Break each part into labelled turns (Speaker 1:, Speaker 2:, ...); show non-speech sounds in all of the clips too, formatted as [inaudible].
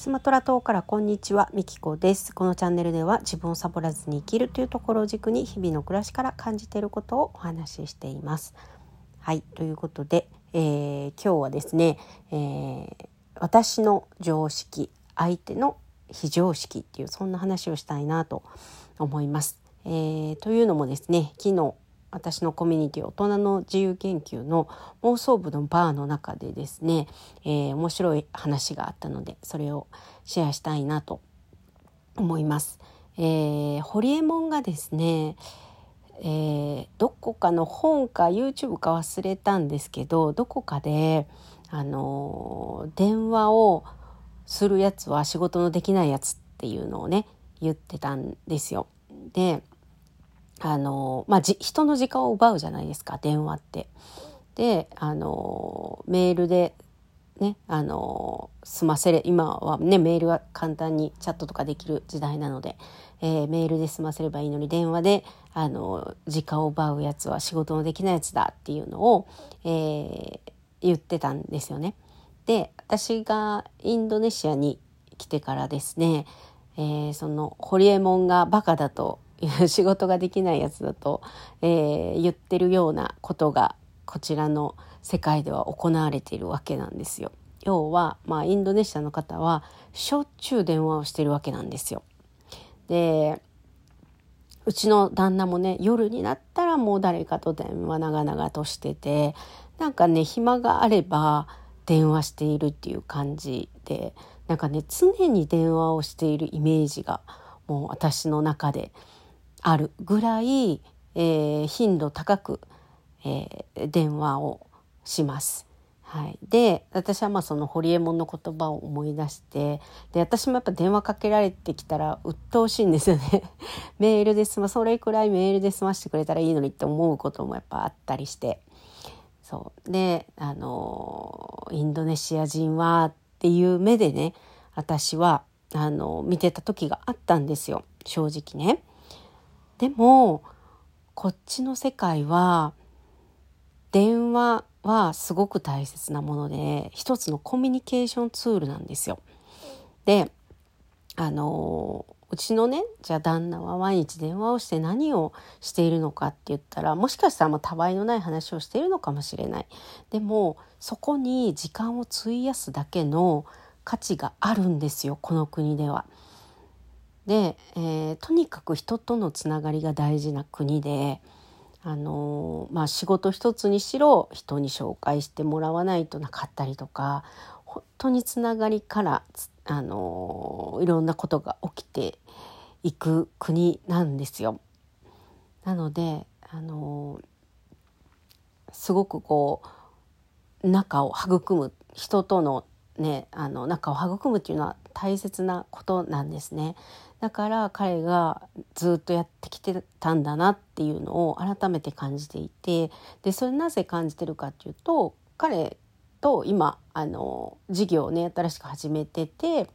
Speaker 1: スマトラ島からこんにちは、みきこです。このチャンネルでは自分をサボらずに生きるというところを軸に日々の暮らしから感じていることをお話ししています。はい、ということで、えー、今日はですね、えー、私の常識、相手の非常識っていうそんな話をしたいなと思います。えー、というのもですね、昨日私のコミュニティ大人の自由研究の妄想部のバーの中でですね、えー、面白い話があったのでそれをシェアしたいなと思います。えー、ホリエモンがですね、えー、どこかの本か YouTube か忘れたんですけどどこかで、あのー、電話をするやつは仕事のできないやつっていうのをね言ってたんですよ。であのまあ、人の時間を奪うじゃないですか電話って。であのメールでねあの済ませれ今はねメールは簡単にチャットとかできる時代なので、えー、メールで済ませればいいのに電話であの時間を奪うやつは仕事のできないやつだっていうのを、えー、言ってたんですよね。で私がインドネシアに来てからですね、えー、そのホリエモンがバカだと [laughs] 仕事ができないやつだと、えー、言ってるようなことがこちらの世界では行われているわけなんですよ。要は、まあ、インドネシアの方はしょっちゅう電話をしてるわけなんですよ。でうちの旦那もね夜になったらもう誰かと電話長々としててなんかね暇があれば電話しているっていう感じでなんかね常に電話をしているイメージがもう私の中であるぐらい、えー、頻度高く、えー、電話をします。はい、で私はまあそのホリエモンの言葉を思い出してで私もやっぱ電話かけられてきたら鬱陶しいんですよね。[laughs] メールで済まそれくらいメールで済ましてくれたらいいのにって思うこともやっぱあったりして。そう。であのインドネシア人はっていう目でね私はあの見てた時があったんですよ。正直ね。でもこっちの世界は電話はすごく大切なもので一つのコミュニケーションツールなんですよ。であのうちのねじゃあ旦那は毎日電話をして何をしているのかって言ったらもしかしたらもうたわいのない話をしているのかもしれない。でもそこに時間を費やすだけの価値があるんですよこの国では。で、えー、とにかく人とのつながりが大事な国で、あのー、まあ、仕事一つにしろ人に紹介してもらわないとなかったりとか本当につながりから、あのー、いろんなことが起きていく国なんですよ。なので、あのすごくこう仲を育む人とのねあの仲を育むっていうのは大切なことなんですね。だから彼がずっとやってきてたんだなっていうのを改めて感じていてでそれなぜ感じてるかっていうと彼と今あの事業をね新しく始めてて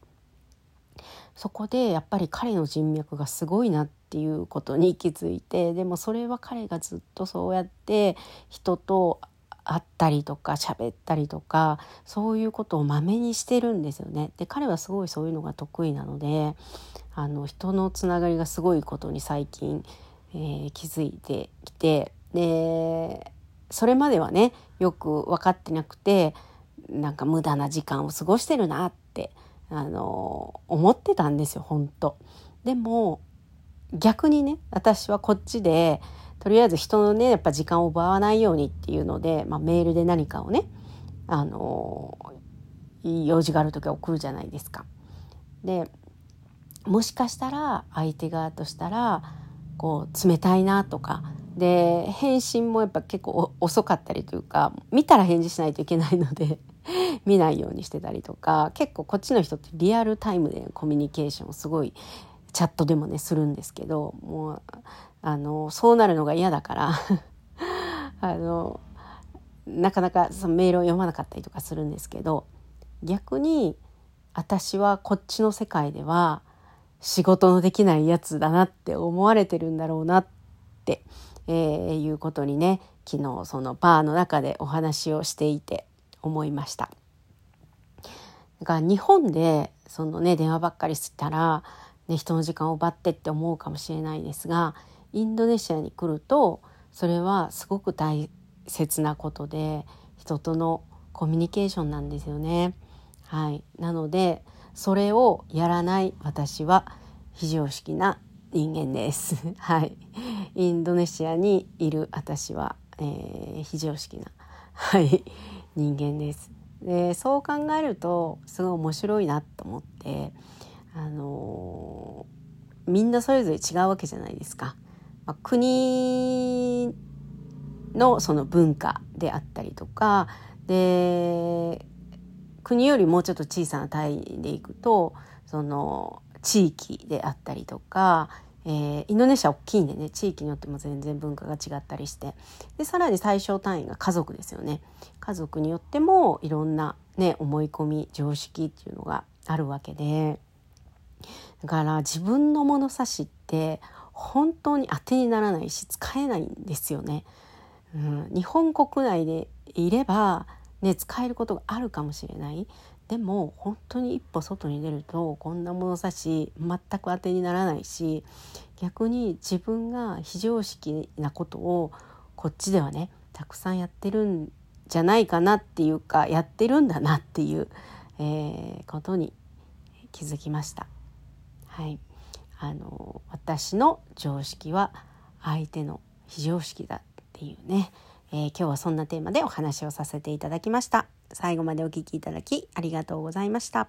Speaker 1: そこでやっぱり彼の人脈がすごいなっていうことに気づいてでもそれは彼がずっとそうやって人と会ったりとか喋ったりとかそういうことをまめにしてるんですよね。で彼はすごいそういうのが得意なのであの人のつながりがすごいことに最近、えー、気づいてきてでそれまではねよく分かってなくてなんか無駄な時間を過ごしてるなってあの思ってたんですよ本当でも逆にね私はこっちでとりあえず人のねやっぱ時間を奪わないようにっていうので、まあ、メールで何かをねあの用事がある時は送るじゃないですか。でもしかしたら相手側としたらこう冷たいなとかで返信もやっぱ結構遅かったりというか見たら返事しないといけないので [laughs] 見ないようにしてたりとか結構こっちの人ってリアルタイムでコミュニケーションをすごいチャットでもねするんですけどもうあのそうなるのが嫌だから [laughs] あのなかなかそのメールを読まなかったりとかするんですけど逆に私はこっちの世界では仕事のできないやつだなって思われてるんだろうなって、えー、いうことにね昨日そのバーの中でお話をしていて思いました。だから日本でそのね電話ばっかりしたら、ね、人の時間を奪ってって思うかもしれないですがインドネシアに来るとそれはすごく大切なことで人とのコミュニケーションなんですよね。はい、なのでそれをやらない私は非常識な人間です。[laughs] はい、インドネシアにいる私は、えー、非常識な、はい、人間です。でそう考えるとすごい面白いなと思って、あのー、みんなそれぞれ違うわけじゃないですか。まあ、国のその文化であったりとかで国よりもうちょっと小さな単位でいくとその地域であったりとか、えー、インドネシア大きいんでね地域によっても全然文化が違ったりしてでさらに最小単位が家族ですよね。家族によってもいろんな、ね、思い込み常識っていうのがあるわけでだから自分の物差しって本当に当てにならないし使えないんですよね。うん、日本国内でいれば、ね、使えることがあるかもしれないでも本当に一歩外に出るとこんな物差し全く当てにならないし逆に自分が非常識なことをこっちではねたくさんやってるんじゃないかなっていうかやってるんだなっていう、えー、ことに気づきました。はい、あの私の常識は相手の非常識だっていうね、えー、今日はそんなテーマでお話をさせていただきました。最後までお聴きいただきありがとうございました。